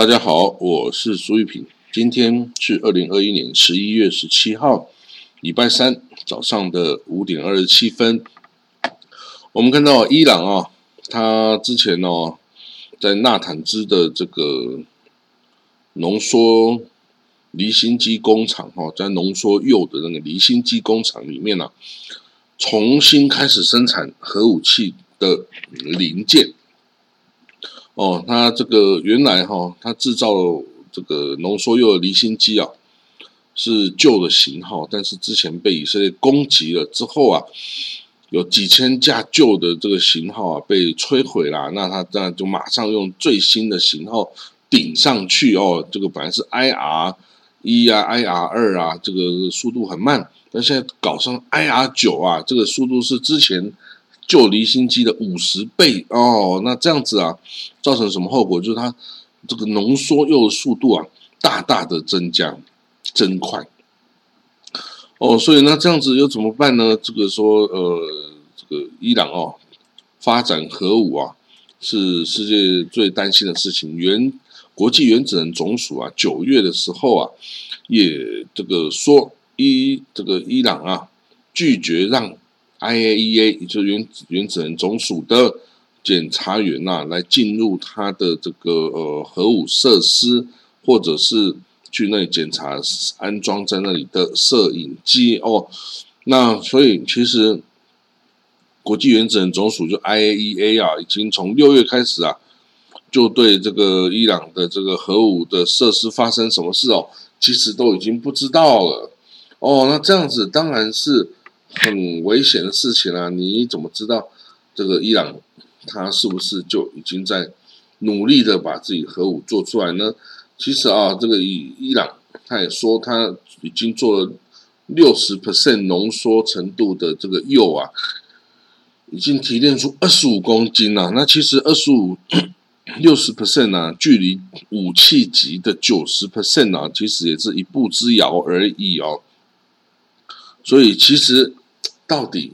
大家好，我是苏玉平。今天是二零二一年十一月十七号，礼拜三早上的五点二十七分。我们看到伊朗啊，他之前哦，在纳坦兹的这个浓缩离心机工厂哈，在浓缩铀的那个离心机工厂里面呢，重新开始生产核武器的零件。哦，它这个原来哈，它制造这个浓缩铀的离心机啊，是旧的型号，但是之前被以色列攻击了之后啊，有几千架旧的这个型号啊被摧毁了，那它这样就马上用最新的型号顶上去哦。这个本来是 IR 一啊，IR 二啊，这个速度很慢，但现在搞上 IR 九啊，这个速度是之前。旧离心机的五十倍哦，那这样子啊，造成什么后果？就是它这个浓缩铀的速度啊，大大的增加，增快。哦，所以那这样子又怎么办呢？这个说，呃，这个伊朗哦，发展核武啊，是世界最担心的事情。原国际原子能总署啊，九月的时候啊，也这个说伊这个伊朗啊，拒绝让。IAEA 也就是原原子能总署的检查员呐，来进入他的这个呃核武设施，或者是去那里检查安装在那里的摄影机哦。那所以其实国际原子能总署就 IAEA 啊，已经从六月开始啊，就对这个伊朗的这个核武的设施发生什么事哦，其实都已经不知道了哦。那这样子当然是。很危险的事情啊！你怎么知道这个伊朗他是不是就已经在努力的把自己核武做出来呢？其实啊，这个伊伊朗他也说他已经做了六十 percent 浓缩程度的这个铀啊，已经提炼出二十五公斤了。那其实二十五六十 percent 啊，距离武器级的九十 percent 啊，其实也是一步之遥而已哦。所以其实。到底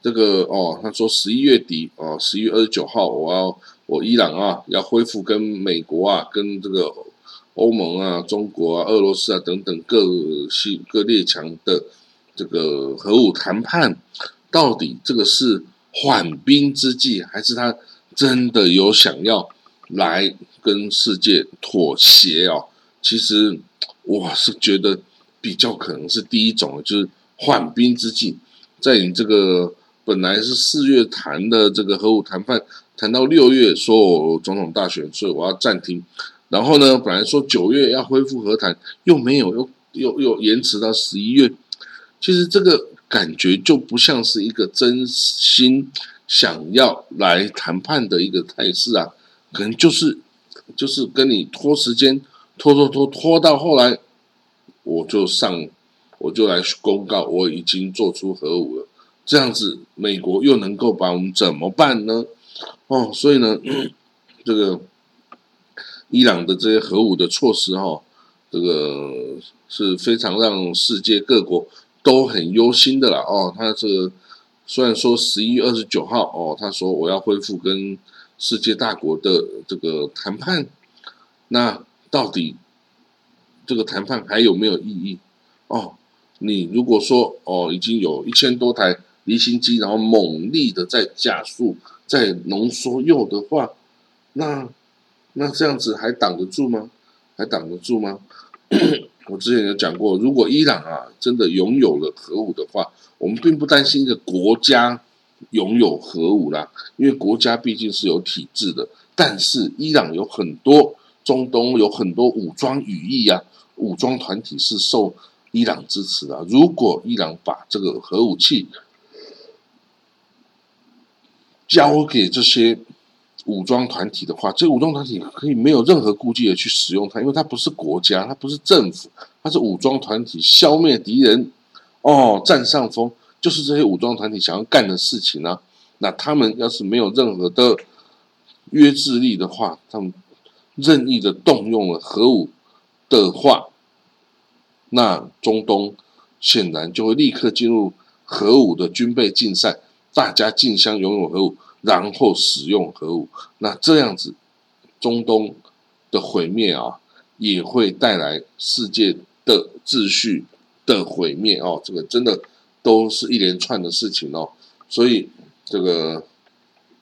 这个哦，他说十一月底哦，十一月二十九号，我要我伊朗啊，要恢复跟美国啊，跟这个欧盟啊、中国啊、俄罗斯啊等等各系各列强的这个核武谈判，到底这个是缓兵之计，还是他真的有想要来跟世界妥协哦？其实我是觉得比较可能是第一种，就是缓兵之计。在你这个本来是四月谈的这个核武谈判，谈到六月说我总统大选，所以我要暂停。然后呢，本来说九月要恢复和谈，又没有，又又又延迟到十一月。其实这个感觉就不像是一个真心想要来谈判的一个态势啊，可能就是就是跟你拖时间，拖拖拖拖到后来，我就上。我就来公告，我已经做出核武了。这样子，美国又能够把我们怎么办呢？哦，所以呢，这个伊朗的这些核武的措施，哈，这个是非常让世界各国都很忧心的啦。哦，他这个虽然说十一月二十九号，哦，他说我要恢复跟世界大国的这个谈判，那到底这个谈判还有没有意义？哦？你如果说哦，已经有一千多台离心机，然后猛力的在加速、在浓缩铀的话，那那这样子还挡得住吗？还挡得住吗？我之前有讲过，如果伊朗啊真的拥有了核武的话，我们并不担心一个国家拥有核武啦，因为国家毕竟是有体制的。但是伊朗有很多中东有很多武装羽翼啊，武装团体是受。伊朗支持啊！如果伊朗把这个核武器交给这些武装团体的话，这武装团体可以没有任何顾忌的去使用它，因为它不是国家，它不是政府，它是武装团体，消灭敌人哦，占上风，就是这些武装团体想要干的事情呢。那他们要是没有任何的约制力的话，他们任意的动用了核武的话。那中东显然就会立刻进入核武的军备竞赛，大家竞相拥有核武，然后使用核武。那这样子，中东的毁灭啊，也会带来世界的秩序的毁灭哦。这个真的都是一连串的事情哦，所以这个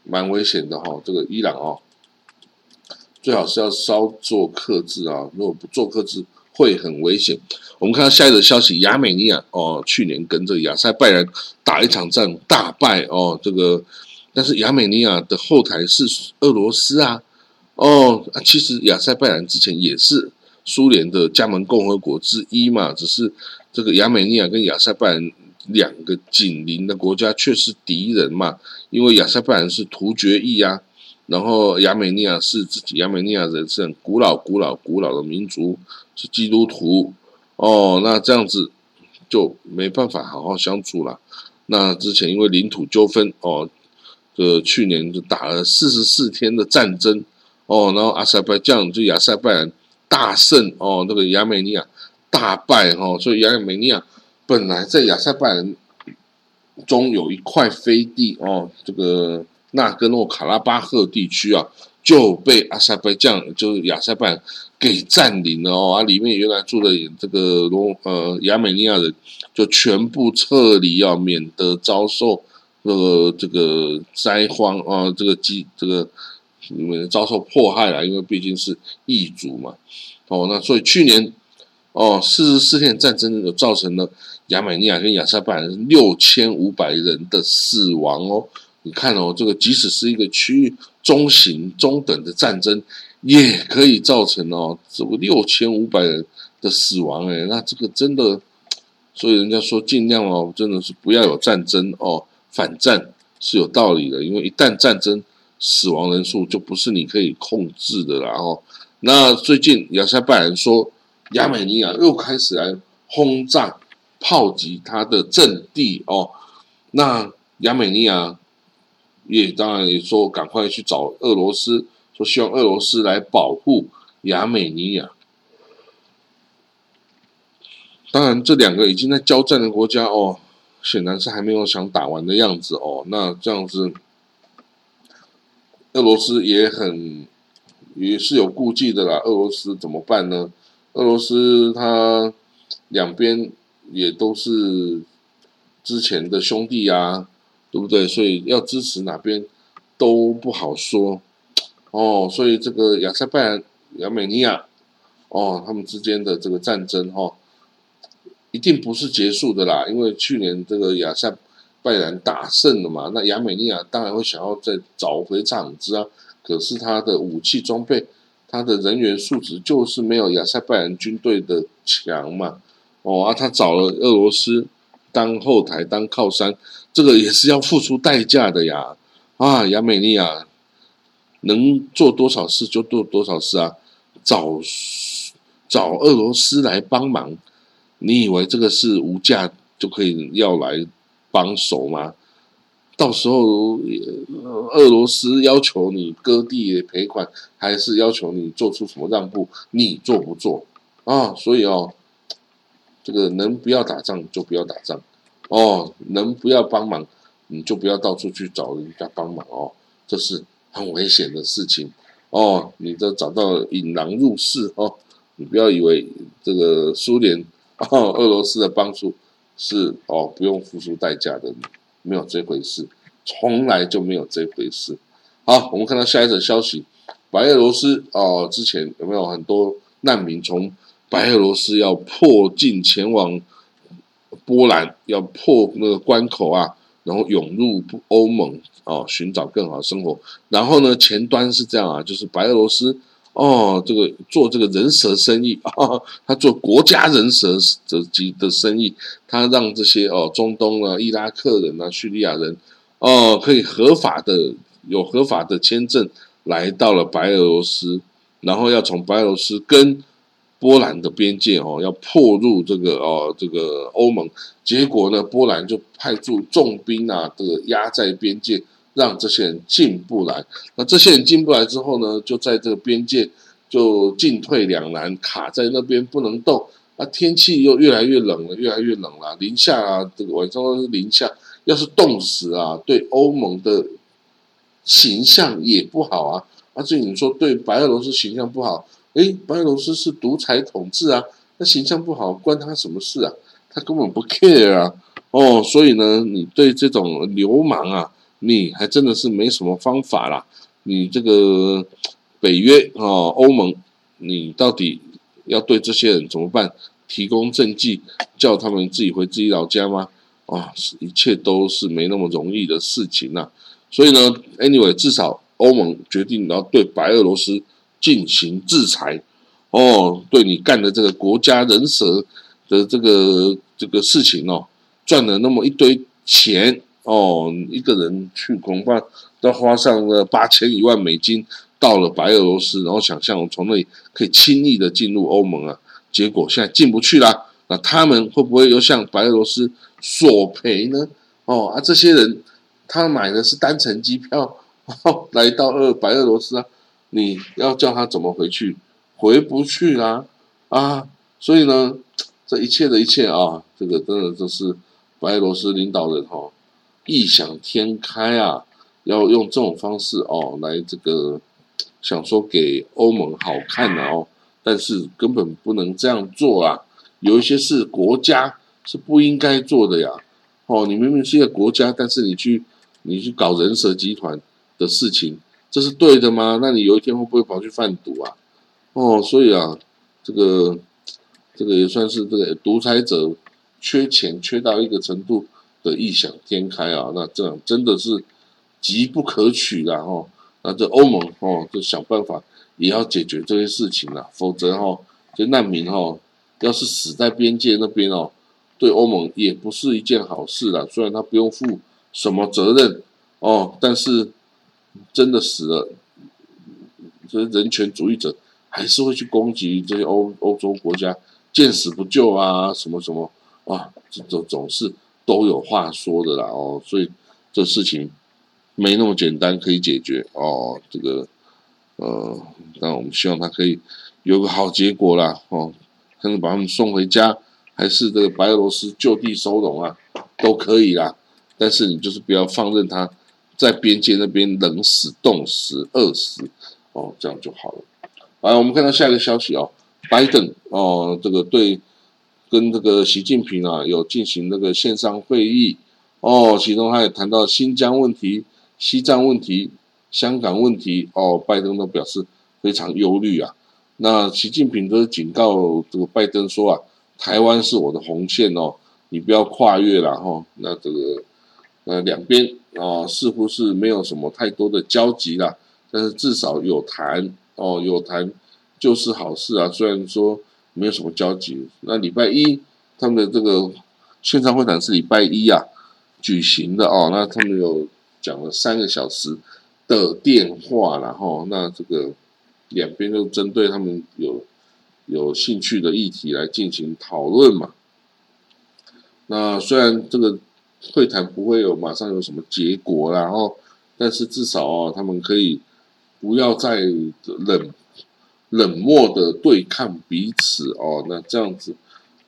蛮危险的哈。这个伊朗哦，最好是要稍作克制啊，如果不做克制，会很危险。我们看到下一则消息，亚美尼亚哦，去年跟这个亚塞拜然打一场战大败哦，这个但是亚美尼亚的后台是俄罗斯啊。哦，其实亚塞拜然之前也是苏联的加盟共和国之一嘛，只是这个亚美尼亚跟亚塞拜然两个紧邻的国家却是敌人嘛，因为亚塞拜然是突厥裔啊，然后亚美尼亚是自己亚美尼亚人是很古老、古老、古老的民族，是基督徒哦，那这样子就没办法好好相处了。那之前因为领土纠纷哦，这去年就打了四十四天的战争。哦，然后阿塞拜疆就亚塞拜然大胜哦，那个亚美尼亚大败哦，所以亚美尼亚本来在亚塞拜然中有一块飞地哦，这个纳戈诺卡拉巴赫地区啊，就被阿塞拜疆就是亚塞拜给占领了哦，啊，里面原来住的这个罗呃亚美尼亚人就全部撤离啊，免得遭受这个这个灾荒啊，这个饥这个。因为遭受迫害了，因为毕竟是异族嘛，哦，那所以去年哦四十四天战争，有造成了亚美尼亚跟亚塞拜六千五百人的死亡哦。你看哦，这个即使是一个区域中型中等的战争，也可以造成哦这个六千五百人的死亡哎，那这个真的，所以人家说尽量哦，真的是不要有战争哦，反战是有道理的，因为一旦战争。死亡人数就不是你可以控制的了哦。那最近亚塞拜然说，亚美尼亚又开始来轰炸、炮击他的阵地哦。那亚美尼亚也当然也说，赶快去找俄罗斯，说希望俄罗斯来保护亚美尼亚。当然，这两个已经在交战的国家哦，显然是还没有想打完的样子哦。那这样子。俄罗斯也很也是有顾忌的啦。俄罗斯怎么办呢？俄罗斯它两边也都是之前的兄弟呀，对不对？所以要支持哪边都不好说哦。所以这个亚塞拜然、亚美尼亚哦，他们之间的这个战争哈，一定不是结束的啦。因为去年这个亚塞。拜然打胜了嘛？那亚美尼亚当然会想要再找回场子啊。可是他的武器装备、他的人员素质就是没有亚塞拜然军队的强嘛。哦啊，他找了俄罗斯当后台、当靠山，这个也是要付出代价的呀。啊，亚美尼亚能做多少事就做多少事啊。找找俄罗斯来帮忙，你以为这个是无价就可以要来？帮手吗？到时候俄罗斯要求你割地赔款，还是要求你做出什么让步？你做不做啊？所以哦，这个能不要打仗就不要打仗哦，能不要帮忙你就不要到处去找人家帮忙哦，这是很危险的事情哦。你都找到引狼入室哦，你不要以为这个苏联哦，俄罗斯的帮助。是哦，不用付出代价的，没有这回事，从来就没有这回事。好，我们看到下一则消息，白俄罗斯哦，之前有没有很多难民从白俄罗斯要破境前往波兰，要破那个关口啊，然后涌入欧盟哦，寻找更好的生活。然后呢，前端是这样啊，就是白俄罗斯。哦，这个做这个人蛇生意啊，他做国家人蛇的级的生意，他让这些哦中东啊、伊拉克人啊、叙利亚人哦，可以合法的有合法的签证来到了白俄罗斯，然后要从白俄罗斯跟波兰的边界哦，要破入这个哦这个欧盟，结果呢，波兰就派驻重兵啊，这个压在边界。让这些人进不来，那这些人进不来之后呢，就在这个边界就进退两难，卡在那边不能动。那天气又越来越冷了，越来越冷了，零下啊，这个晚上都是零下，要是冻死啊，对欧盟的形象也不好啊。而且你说对白俄罗斯形象不好，哎，白俄罗斯是独裁统治啊，那形象不好，关他什么事啊？他根本不 care 啊，哦，所以呢，你对这种流氓啊，你还真的是没什么方法啦。你这个北约啊，欧盟，你到底要对这些人怎么办？提供政绩，叫他们自己回自己老家吗？啊，一切都是没那么容易的事情呐。所以呢，anyway，至少欧盟决定要对白俄罗斯。进行制裁，哦，对你干的这个国家人蛇的这个这个事情哦，赚了那么一堆钱哦，一个人去恐怕都花上了八千一万美金到了白俄罗斯，然后想象从那里可以轻易的进入欧盟啊，结果现在进不去啦。那他们会不会又向白俄罗斯索赔呢？哦啊，这些人他买的是单程机票哦来到俄白俄罗斯啊。你要叫他怎么回去？回不去啦，啊！所以呢，这一切的一切啊，这个真的就是白俄罗斯领导人哈异想天开啊，要用这种方式哦来这个想说给欧盟好看啊哦，但是根本不能这样做啊！有一些是国家是不应该做的呀，哦，你明明是一个国家，但是你去你去搞人蛇集团的事情。这是对的吗？那你有一天会不会跑去贩毒啊？哦，所以啊，这个这个也算是这个独裁者缺钱缺到一个程度的异想天开啊。那这样真的是急不可取的哦。那这欧盟哦，就想办法也要解决这些事情了，否则哈，这难民哈，要是死在边界那边哦，对欧盟也不是一件好事了。虽然他不用负什么责任哦，但是。真的死了，这些人权主义者还是会去攻击这些欧欧洲国家，见死不救啊，什么什么啊，这种总是都有话说的啦哦，所以这事情没那么简单可以解决哦。这个呃，那我们希望他可以有个好结果啦哦，看是把他们送回家，还是这个白俄罗斯就地收容啊，都可以啦。但是你就是不要放任他。在边界那边冷死、冻死、饿死，哦，这样就好了。来，我们看到下一个消息哦，拜登哦，这个对跟这个习近平啊有进行那个线上会议哦，其中他也谈到新疆问题、西藏问题、香港问题哦，拜登都表示非常忧虑啊。那习近平都警告这个拜登说啊，台湾是我的红线哦，你不要跨越了哈。那这个呃两边。哦，似乎是没有什么太多的交集啦，但是至少有谈哦，有谈就是好事啊。虽然说没有什么交集，那礼拜一他们的这个线上会谈是礼拜一啊举行的哦，那他们有讲了三个小时的电话，然后那这个两边就针对他们有有兴趣的议题来进行讨论嘛。那虽然这个。会谈不会有马上有什么结果，然后，但是至少哦，他们可以不要再冷冷漠的对抗彼此哦。那这样子，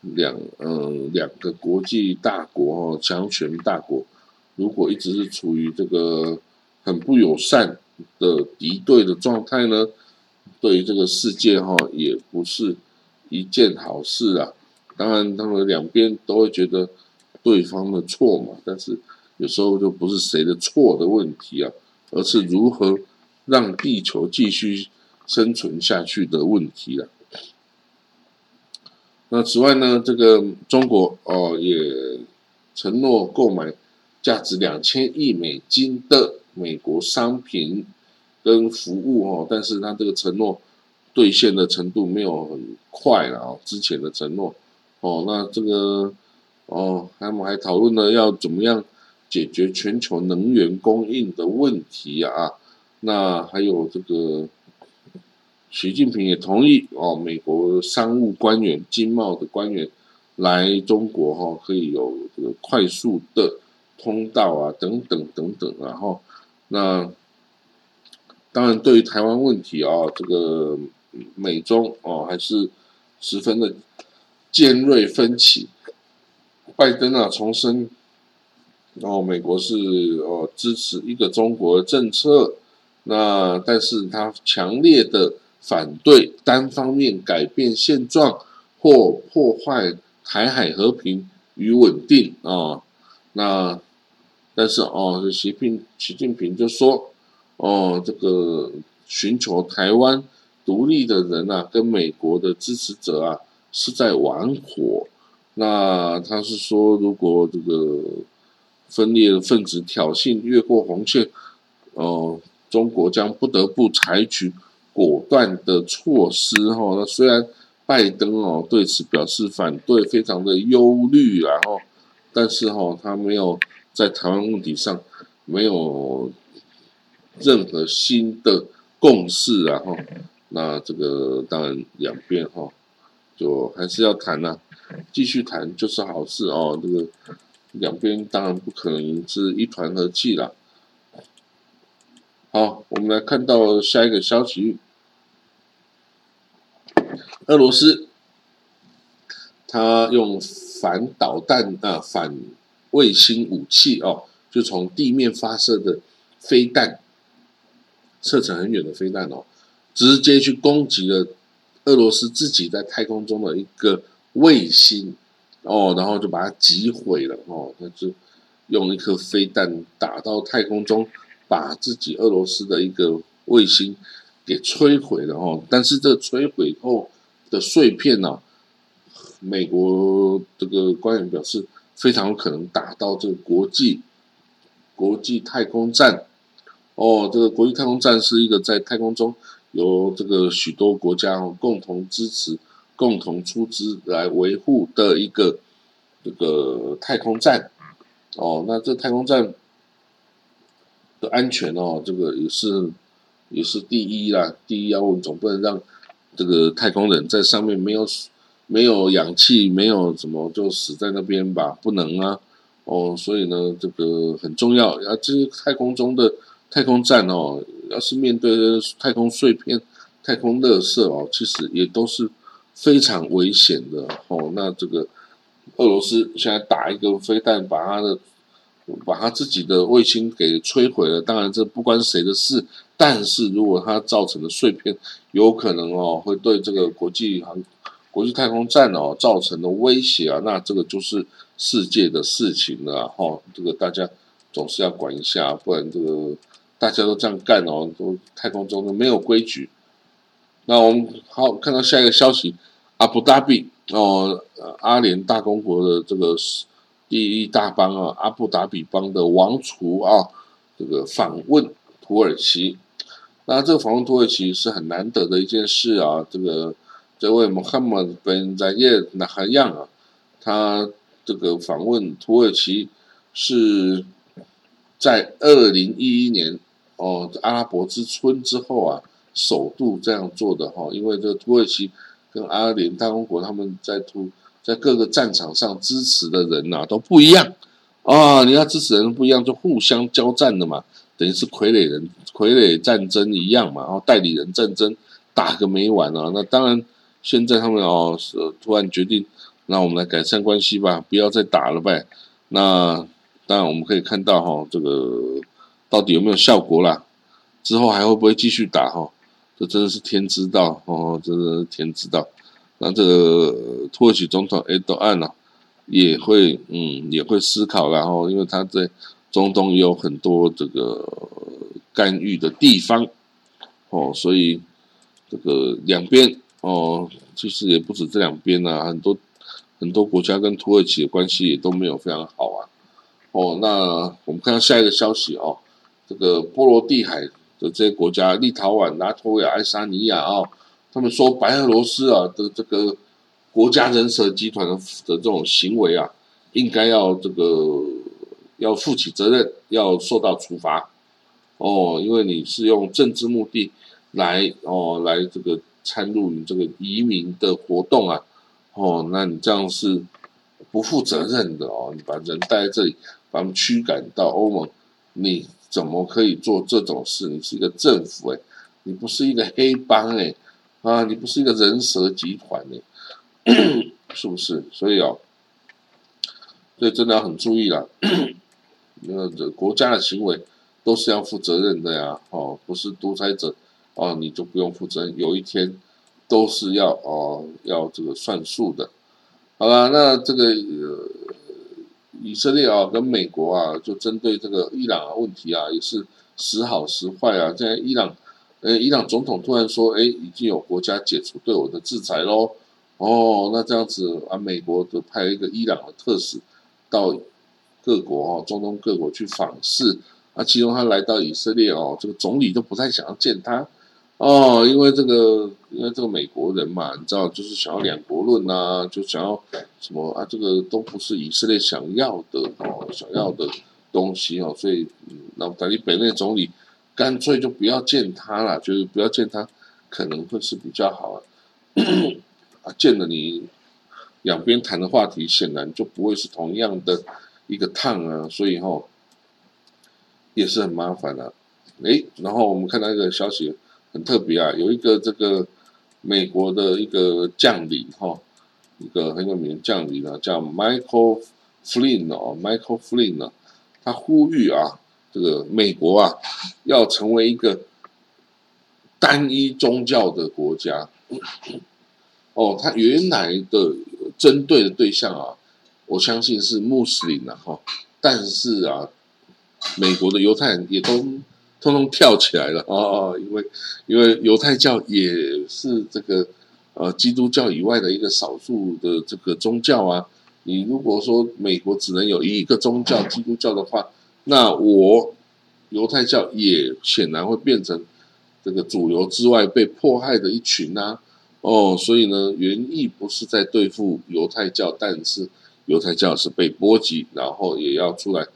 两嗯两个国际大国哦，强权大国，如果一直是处于这个很不友善的敌对的状态呢，对于这个世界哈，也不是一件好事啊。当然，他们两边都会觉得。对方的错嘛，但是有时候就不是谁的错的问题啊，而是如何让地球继续生存下去的问题了。那此外呢，这个中国哦也承诺购买价值两千亿美金的美国商品跟服务哦，但是他这个承诺兑现的程度没有很快了啊，之前的承诺哦，那这个。哦，他们还讨论了要怎么样解决全球能源供应的问题啊。那还有这个，习近平也同意哦，美国商务官员、经贸的官员来中国哈，可以有这个快速的通道啊，等等等等。然后，那当然对于台湾问题啊，这个美中哦还是十分的尖锐分歧。拜登啊，重申，哦，美国是哦支持一个中国政策，那但是他强烈的反对单方面改变现状或破坏台海和平与稳定啊。那但是哦，习近习近平就说哦，这个寻求台湾独立的人啊，跟美国的支持者啊是在玩火。那他是说，如果这个分裂的分子挑衅越过红线，哦，中国将不得不采取果断的措施。哈，那虽然拜登哦对此表示反对，非常的忧虑，然后，但是哈，他没有在台湾问题上没有任何新的共识，然后，那这个当然两边哈就还是要谈呐。继续谈就是好事哦。这个两边当然不可能是一团和气了。好，我们来看到下一个消息：俄罗斯他用反导弹啊、反卫星武器哦，就从地面发射的飞弹，射程很远的飞弹哦，直接去攻击了俄罗斯自己在太空中的一个。卫星哦，然后就把它击毁了哦，他就用一颗飞弹打到太空中，把自己俄罗斯的一个卫星给摧毁了哦。但是这摧毁后的碎片呢，美国这个官员表示，非常有可能打到这个国际国际太空站哦。这个国际太空站是一个在太空中由这个许多国家共同支持。共同出资来维护的一个这个太空站哦，那这太空站的安全哦，这个也是也是第一啦，第一要务，总不能让这个太空人在上面没有没有氧气，没有什么就死在那边吧？不能啊，哦，所以呢，这个很重要啊，这些太空中的太空站哦，要是面对太空碎片、太空垃圾哦，其实也都是。非常危险的哦，那这个俄罗斯现在打一个飞弹，把他的把他自己的卫星给摧毁了。当然这不关谁的事，但是如果它造成的碎片有可能哦，会对这个国际航国际太空站哦造成的威胁啊，那这个就是世界的事情了哈。这个大家总是要管一下，不然这个大家都这样干哦，都太空中都没有规矩。那我们好看到下一个消息。阿布达比哦，阿联大公国的这个第一大邦啊，阿布达比邦的王储啊，这个访问土耳其。那这个访问土耳其是很难得的一件事啊。这个这位穆罕默德本扎耶纳哈样啊，他这个访问土耳其是在二零一一年哦，阿拉伯之春之后啊，首度这样做的哈，因为这个土耳其。跟阿联大公国他们在突在各个战场上支持的人呐都不一样啊！你要支持人不一样，就互相交战的嘛，等于是傀儡人傀儡战争一样嘛，然后代理人战争打个没完啊！那当然，现在他们哦是突然决定，那我们来改善关系吧，不要再打了呗。那当然我们可以看到哈，这个到底有没有效果啦？之后还会不会继续打哈？这真的是天知道哦，真的是天知道。那这个土耳其总统埃多安呢，也会嗯也会思考，然后因为他在中东也有很多这个干预的地方哦，所以这个两边哦，其实也不止这两边啊，很多很多国家跟土耳其的关系也都没有非常好啊。哦，那我们看到下一个消息哦，这个波罗的海。的这些国家，立陶宛、拉脱维亚、爱沙尼亚啊，他们说白俄罗斯啊的这个国家人蛇集团的的这种行为啊，应该要这个要负起责任，要受到处罚哦，因为你是用政治目的来哦来这个参入你这个移民的活动啊，哦，那你这样是不负责任的哦，你把人带在这里，把他们驱赶到欧盟，你。怎么可以做这种事？你是一个政府哎，你不是一个黑帮哎，啊，你不是一个人蛇集团哎，是不是？所以哦，所以真的要很注意了。那个国家的行为都是要负责任的呀，哦，不是独裁者哦，你就不用负责任，有一天都是要哦要这个算数的。好了，那这个呃以色列啊跟美国啊，就针对这个伊朗啊问题啊，也是时好时坏啊。现在伊朗，呃，伊朗总统突然说，哎，已经有国家解除对我的制裁喽。哦，那这样子啊，美国就派一个伊朗的特使到各国哦，中东各国去访视。啊，其中他来到以色列哦，这个总理都不太想要见他。哦，因为这个，因为这个美国人嘛，你知道，就是想要两国论呐，就想要什么啊？这个都不是以色列想要的哦，想要的东西哦，所以，那等于北内总理干脆就不要见他了，就是不要见他，可能会是比较好啊。见了你，两边谈的话题显然就不会是同样的一个烫啊，所以哈，也是很麻烦的。诶，然后我们看到一个消息。很特别啊，有一个这个美国的一个将领哈，一个很有名的将领呢，叫 Michael Flynn 哦，Michael Flynn 呢，他呼吁啊，这个美国啊，要成为一个单一宗教的国家。哦，他原来的针对的对象啊，我相信是穆斯林啊哈，但是啊，美国的犹太人也都。通通跳起来了哦，因为因为犹太教也是这个呃基督教以外的一个少数的这个宗教啊。你如果说美国只能有一个宗教基督教的话，那我犹太教也显然会变成这个主流之外被迫害的一群啊。哦，所以呢，原意不是在对付犹太教，但是犹太教是被波及，然后也要出来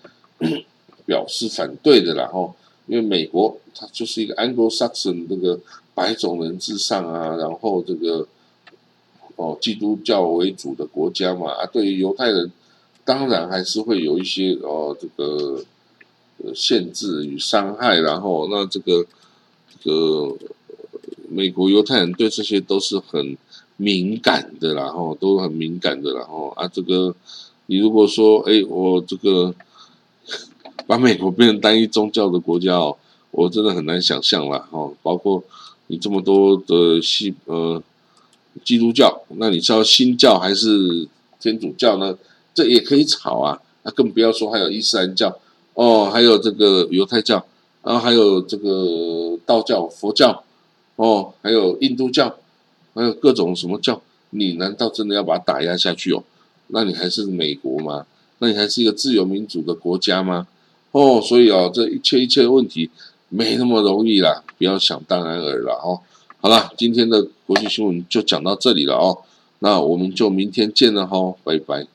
表示反对的，然后。因为美国它就是一个 Anglo-Saxon 这个白种人至上啊，然后这个哦基督教为主的国家嘛啊，对于犹太人当然还是会有一些哦这个限制与伤害，然后那这个这个美国犹太人对这些都是很敏感的，然后都很敏感的，然后啊这个你如果说哎我这个。把美国变成单一宗教的国家哦，我真的很难想象了哦。包括你这么多的西呃基督教，那你知道新教还是天主教呢？这也可以吵啊。那更不要说还有伊斯兰教哦，还有这个犹太教，然后还有这个道教、佛教哦，还有印度教，还有各种什么教。你难道真的要把它打压下去哦？那你还是美国吗？那你还是一个自由民主的国家吗？哦，所以啊，这一切一切的问题没那么容易啦，不要想当然而了哦。好了，今天的国际新闻就讲到这里了哦，那我们就明天见了哈，拜拜。